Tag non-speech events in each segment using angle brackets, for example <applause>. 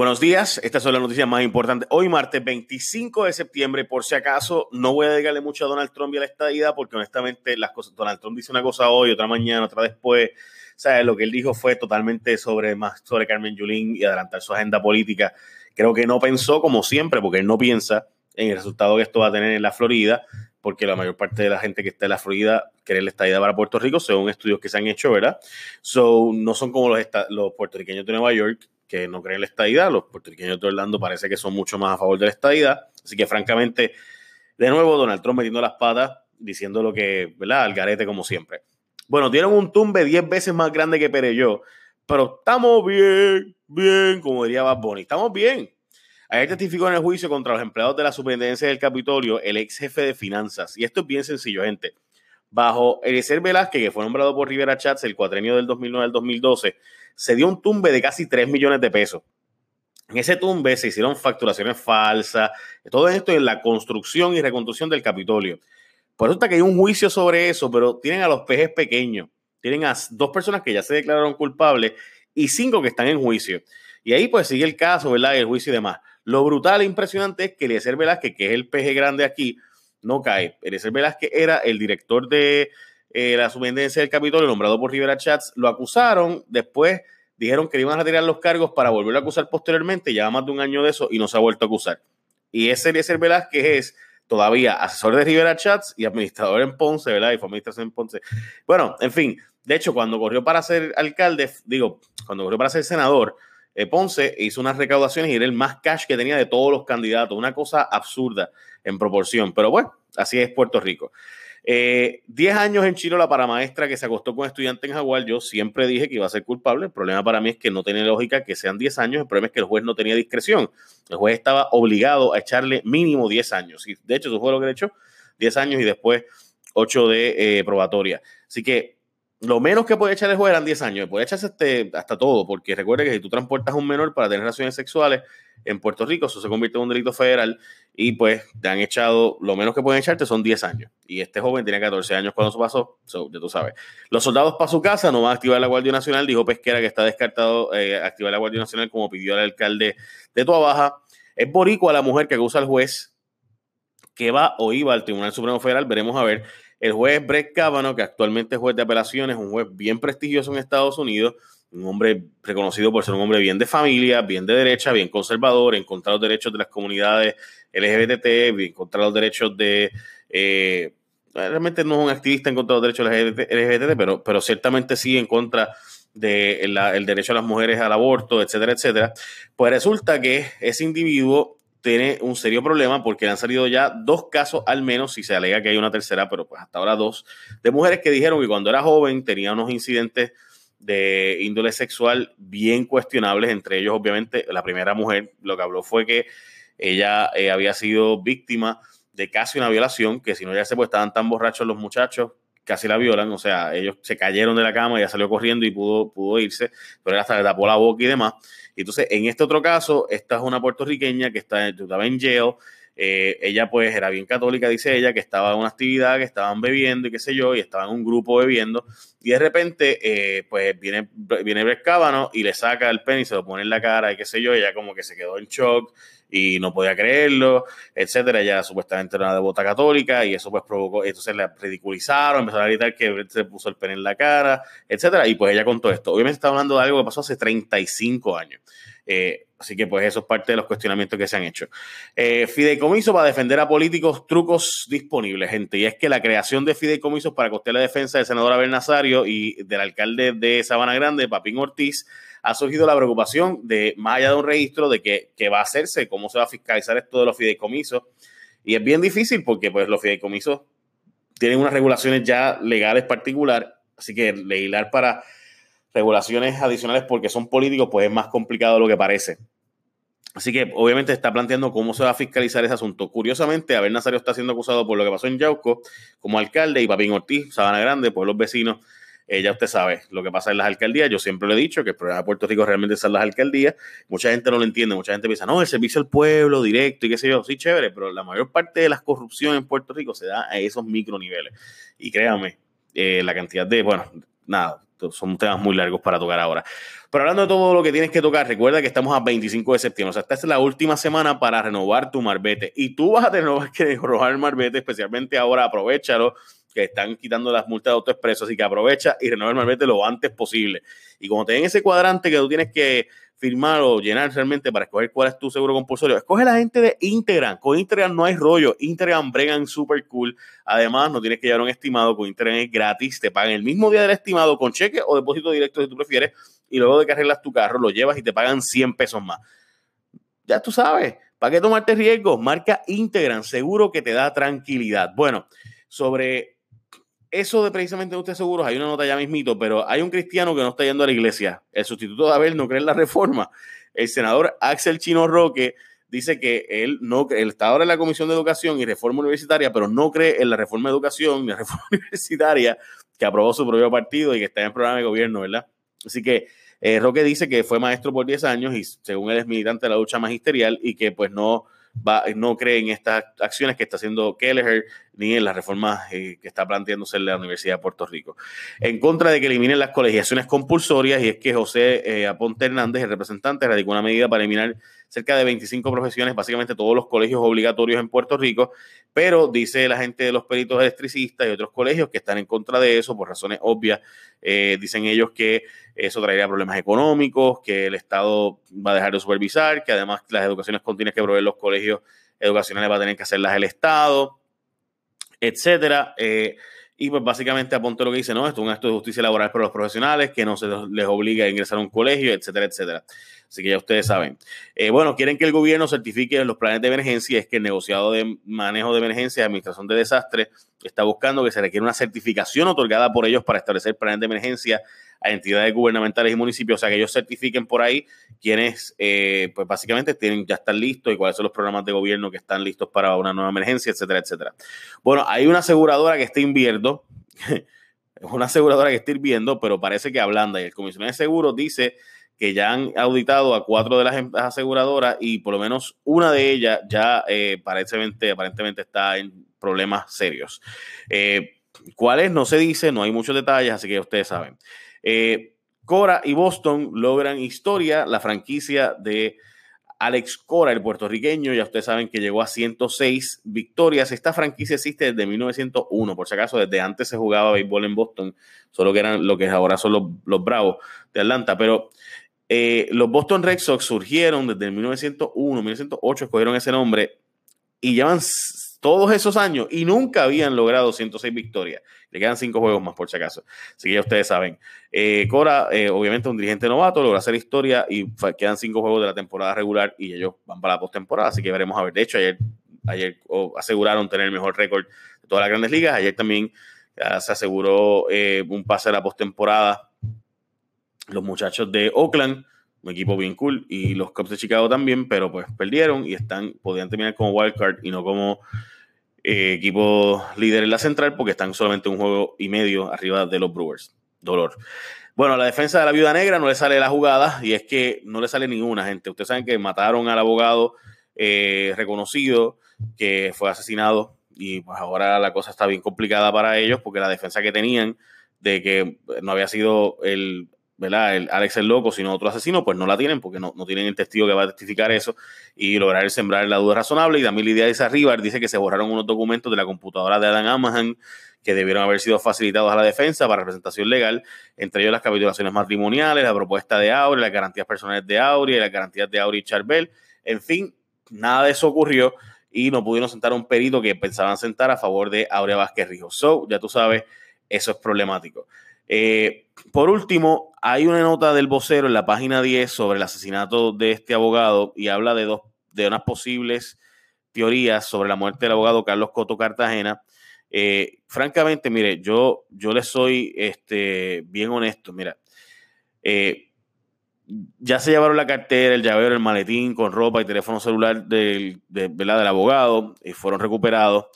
Buenos días, estas son las noticias más importantes. Hoy martes 25 de septiembre, por si acaso, no voy a dedicarle mucho a Donald Trump y a la estadía, porque honestamente las cosas, Donald Trump dice una cosa hoy, otra mañana, otra después. Sea, lo que él dijo fue totalmente sobre más sobre Carmen Yulín y adelantar su agenda política. Creo que no pensó, como siempre, porque él no piensa en el resultado que esto va a tener en la Florida, porque la mayor parte de la gente que está en la Florida quiere la estadía para Puerto Rico, según estudios que se han hecho, ¿verdad? So, no son como los, los puertorriqueños de Nueva York, que no creen la estadidad. Los puertorriqueños de Orlando parece que son mucho más a favor de la estadidad. Así que, francamente, de nuevo, Donald Trump metiendo las patas, diciendo lo que, ¿verdad? Al garete, como siempre. Bueno, dieron un tumbe 10 veces más grande que Pereyó, pero estamos bien, bien, como diría Bad Bunny. Estamos bien. Ayer testificó en el juicio contra los empleados de la superintendencia del Capitolio el ex jefe de finanzas. Y esto es bien sencillo, gente. Bajo Eliezer Velázquez, que fue nombrado por Rivera Chats el cuatrenio del 2009 al 2012, se dio un tumbe de casi 3 millones de pesos. En ese tumbe se hicieron facturaciones falsas, todo esto en la construcción y reconstrucción del Capitolio. Por eso está que hay un juicio sobre eso, pero tienen a los pejes pequeños. Tienen a dos personas que ya se declararon culpables y cinco que están en juicio. Y ahí pues sigue el caso, ¿verdad? El juicio y demás. Lo brutal e impresionante es que Eliezer Velázquez, que es el peje grande aquí, no cae. Eliezer Velázquez era el director de eh, la superintendencia del Capitolio, nombrado por Rivera Chats, lo acusaron, después dijeron que le iban a retirar los cargos para volverlo a acusar posteriormente, ya más de un año de eso y no se ha vuelto a acusar. Y ese Eliezer Velázquez es todavía asesor de Rivera Chats y administrador en Ponce, ¿verdad? Y fue en Ponce. Bueno, en fin, de hecho, cuando corrió para ser alcalde, digo, cuando corrió para ser senador, eh, Ponce hizo unas recaudaciones y era el más cash que tenía de todos los candidatos, una cosa absurda en proporción, pero bueno, así es Puerto Rico. Eh, diez años en Chirola para maestra que se acostó con estudiante en Jaguar. Yo siempre dije que iba a ser culpable. El problema para mí es que no tiene lógica que sean 10 años. El problema es que el juez no tenía discreción. El juez estaba obligado a echarle mínimo 10 años. Y de hecho, eso fue lo que le echó. 10 años y después 8 de eh, probatoria. Así que lo menos que puede echar el juez eran 10 años. Puede echarse este, hasta todo, porque recuerde que si tú transportas a un menor para tener relaciones sexuales en Puerto Rico, eso se convierte en un delito federal y pues te han echado, lo menos que pueden echarte son 10 años. Y este joven tenía 14 años cuando eso pasó, ya tú sabes. Los soldados para su casa no van a activar la Guardia Nacional, dijo Pesquera que está descartado eh, activar la Guardia Nacional como pidió el alcalde de Tua Baja. Es boricua la mujer que acusa al juez que va o iba al Tribunal Supremo Federal, veremos a ver el juez Brett Kavanaugh, que actualmente es juez de apelaciones, un juez bien prestigioso en Estados Unidos, un hombre reconocido por ser un hombre bien de familia, bien de derecha, bien conservador, en contra de los derechos de las comunidades LGBT, en contra de los derechos de... Eh, realmente no es un activista en contra de los derechos LGBT, pero, pero ciertamente sí en contra del de derecho a las mujeres al aborto, etcétera, etcétera. Pues resulta que ese individuo tiene un serio problema porque han salido ya dos casos al menos, si se alega que hay una tercera, pero pues hasta ahora dos, de mujeres que dijeron que cuando era joven tenía unos incidentes de índole sexual bien cuestionables, entre ellos obviamente la primera mujer lo que habló fue que ella eh, había sido víctima de casi una violación, que si no ya se pues estaban tan borrachos los muchachos, casi la violan, o sea, ellos se cayeron de la cama, ella salió corriendo y pudo, pudo irse, pero él hasta le tapó la boca y demás. Entonces, en este otro caso, esta es una puertorriqueña que está, estaba en jail. Eh, ella, pues, era bien católica, dice ella, que estaba en una actividad, que estaban bebiendo y qué sé yo, y estaba en un grupo bebiendo. Y de repente, eh, pues, viene, viene y le saca el pene y se lo pone en la cara y qué sé yo. Ella, como que se quedó en shock y no podía creerlo, etcétera. Ella supuestamente era una devota católica y eso pues provocó, entonces la ridiculizaron, empezaron a gritar que se puso el pene en la cara, etcétera. Y pues ella contó esto. Obviamente está hablando de algo que pasó hace 35 años. Eh, así que pues eso es parte de los cuestionamientos que se han hecho. Eh, fideicomiso para defender a políticos, trucos disponibles, gente. Y es que la creación de fideicomisos para costear la defensa del senador Abel Nazario y del alcalde de Sabana Grande, Papín Ortiz, ha surgido la preocupación de, más allá de un registro, de qué va a hacerse, cómo se va a fiscalizar esto de los fideicomisos. Y es bien difícil porque pues los fideicomisos tienen unas regulaciones ya legales particular, así que legislar para regulaciones adicionales porque son políticos pues es más complicado de lo que parece. Así que obviamente está planteando cómo se va a fiscalizar ese asunto. Curiosamente, Abel Nazario está siendo acusado por lo que pasó en Yauco como alcalde y Papín Ortiz, Sabana Grande, por los vecinos, eh, ya usted sabe lo que pasa en las alcaldías. Yo siempre lo he dicho que el problema de Puerto Rico realmente son las alcaldías. Mucha gente no lo entiende, mucha gente piensa, no, el servicio al pueblo directo y qué sé yo. Sí, chévere, pero la mayor parte de las corrupción en Puerto Rico se da a esos microniveles. Y créame, eh, la cantidad de, bueno, nada, son temas muy largos para tocar ahora. Pero hablando de todo lo que tienes que tocar, recuerda que estamos a 25 de septiembre. O sea, esta es la última semana para renovar tu marbete. Y tú vas a tener que renovar el marbete, especialmente ahora, aprovechalo que están quitando las multas de autoexpreso, así que aprovecha y renueva el marbete lo antes posible. Y como te den ese cuadrante que tú tienes que firmar o llenar realmente para escoger cuál es tu seguro compulsorio, escoge la gente de Integran. Con Integran no hay rollo. Integran bregan super cool. Además, no tienes que llevar un estimado. Con Integran es gratis. Te pagan el mismo día del estimado con cheque o depósito directo si tú prefieres. Y luego de que arreglas tu carro, lo llevas y te pagan 100 pesos más. Ya tú sabes. ¿Para qué tomarte riesgos? Marca Integran. Seguro que te da tranquilidad. Bueno, sobre eso de precisamente no esté seguros, hay una nota ya mismito, pero hay un cristiano que no está yendo a la iglesia. El sustituto de Abel no cree en la reforma. El senador Axel Chino Roque dice que él no él está ahora en la Comisión de Educación y Reforma Universitaria, pero no cree en la reforma de educación ni la <laughs> reforma universitaria que aprobó su propio partido y que está en el programa de gobierno, ¿verdad? Así que eh, Roque dice que fue maestro por 10 años y según él es militante de la lucha magisterial y que pues no no cree en estas acciones que está haciendo Kelleher ni en las reformas eh, que está planteándose en la Universidad de Puerto Rico. En contra de que eliminen las colegiaciones compulsorias, y es que José eh, Aponte Hernández, el representante, radicó una medida para eliminar cerca de 25 profesiones, básicamente todos los colegios obligatorios en Puerto Rico, pero dice la gente de los peritos electricistas y otros colegios que están en contra de eso por razones obvias. Eh, dicen ellos que eso traería problemas económicos, que el Estado va a dejar de supervisar, que además las educaciones continuas que proveen los colegios educacionales va a tener que hacerlas el Estado, etcétera. Eh, y pues básicamente apunta lo que dice, no, esto es un acto de justicia laboral para los profesionales, que no se les obliga a ingresar a un colegio, etcétera, etcétera. Así que ya ustedes saben. Eh, bueno, quieren que el gobierno certifique los planes de emergencia, es que el negociado de manejo de emergencia y administración de desastres está buscando que se requiera una certificación otorgada por ellos para establecer planes de emergencia a entidades gubernamentales y municipios, o sea, que ellos certifiquen por ahí quienes, eh, pues básicamente tienen, ya están listos y cuáles son los programas de gobierno que están listos para una nueva emergencia, etcétera, etcétera. Bueno, hay una aseguradora que está es <laughs> una aseguradora que está hirviendo, pero parece que ablanda y el comisionado de seguros dice que ya han auditado a cuatro de las em, aseguradoras y por lo menos una de ellas ya eh, aparentemente, aparentemente está en problemas serios. Eh, ¿Cuáles? No se dice, no hay muchos detalles, así que ustedes saben. Eh, Cora y Boston logran historia, la franquicia de Alex Cora, el puertorriqueño, ya ustedes saben que llegó a 106 victorias. Esta franquicia existe desde 1901, por si acaso, desde antes se jugaba béisbol en Boston, solo que eran lo que ahora son los, Bravos de Atlanta, pero eh, los Boston Red Sox surgieron desde 1901, 1908, escogieron ese nombre y llevan todos esos años y nunca habían logrado 106 victorias. Le quedan cinco juegos más, por si acaso. Así que ya ustedes saben. Eh, Cora, eh, obviamente, un dirigente novato, logra hacer historia y quedan cinco juegos de la temporada regular y ellos van para la postemporada. Así que veremos a ver. De hecho, ayer, ayer aseguraron tener el mejor récord de todas las grandes ligas. Ayer también se aseguró eh, un pase a la postemporada. Los muchachos de Oakland un equipo bien cool, y los Cubs de Chicago también, pero pues perdieron y están, podían terminar como wildcard y no como eh, equipo líder en la central porque están solamente un juego y medio arriba de los Brewers. Dolor. Bueno, la defensa de la viuda negra no le sale la jugada y es que no le sale ninguna, gente. Ustedes saben que mataron al abogado eh, reconocido que fue asesinado y pues ahora la cosa está bien complicada para ellos porque la defensa que tenían de que no había sido el ¿verdad? El Alex el loco, sino otro asesino, pues no la tienen porque no, no tienen el testigo que va a testificar eso y lograr sembrar la duda razonable. Y también Lidia dice arriba, dice que se borraron unos documentos de la computadora de Adam Amahan que debieron haber sido facilitados a la defensa para representación legal, entre ellos las capitulaciones matrimoniales, la propuesta de Auri, las garantías personales de Auri, las garantías de Auri y Charbel. En fin, nada de eso ocurrió y no pudieron sentar a un perito que pensaban sentar a favor de Aurea Vázquez Rijo. So, ya tú sabes, eso es problemático. Eh, por último, hay una nota del vocero en la página 10 sobre el asesinato de este abogado y habla de, dos, de unas posibles teorías sobre la muerte del abogado Carlos Coto Cartagena. Eh, francamente, mire, yo, yo le soy este, bien honesto. Mira, eh, ya se llevaron la cartera, el llavero, el maletín con ropa y teléfono celular del, del abogado y fueron recuperados.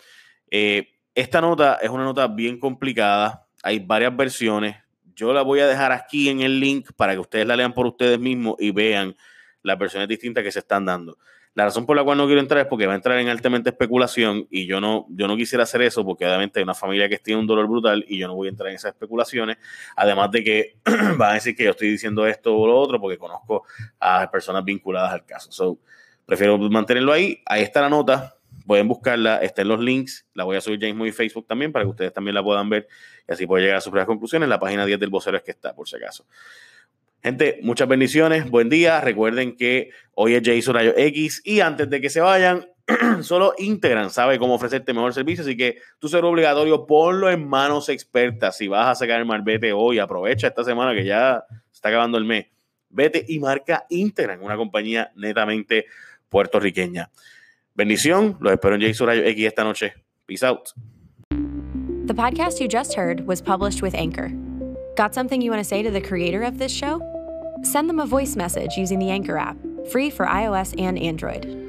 Esta nota es una nota bien complicada hay varias versiones. Yo la voy a dejar aquí en el link para que ustedes la lean por ustedes mismos y vean las versiones distintas que se están dando. La razón por la cual no quiero entrar es porque va a entrar en altamente especulación y yo no, yo no quisiera hacer eso porque obviamente hay una familia que tiene un dolor brutal y yo no voy a entrar en esas especulaciones. Además de que <clears throat> van a decir que yo estoy diciendo esto o lo otro porque conozco a personas vinculadas al caso. So, prefiero mantenerlo ahí. Ahí está la nota. Pueden buscarla, está en los links. La voy a subir ya mismo en Facebook también para que ustedes también la puedan ver y así pueden llegar a sus propias conclusiones. La página 10 del vocero es que está, por si acaso. Gente, muchas bendiciones, buen día. Recuerden que hoy es Jason Rayo X y antes de que se vayan, <clears throat> solo Integran sabe cómo ofrecerte mejor servicio, así que tu ser obligatorio, ponlo en manos expertas. Si vas a sacar el malvete hoy, aprovecha esta semana que ya está acabando el mes. Vete y marca Integran, una compañía netamente puertorriqueña. Bendición, los espero en X esta noche. Peace out. The podcast you just heard was published with Anchor. Got something you want to say to the creator of this show? Send them a voice message using the Anchor app, free for iOS and Android.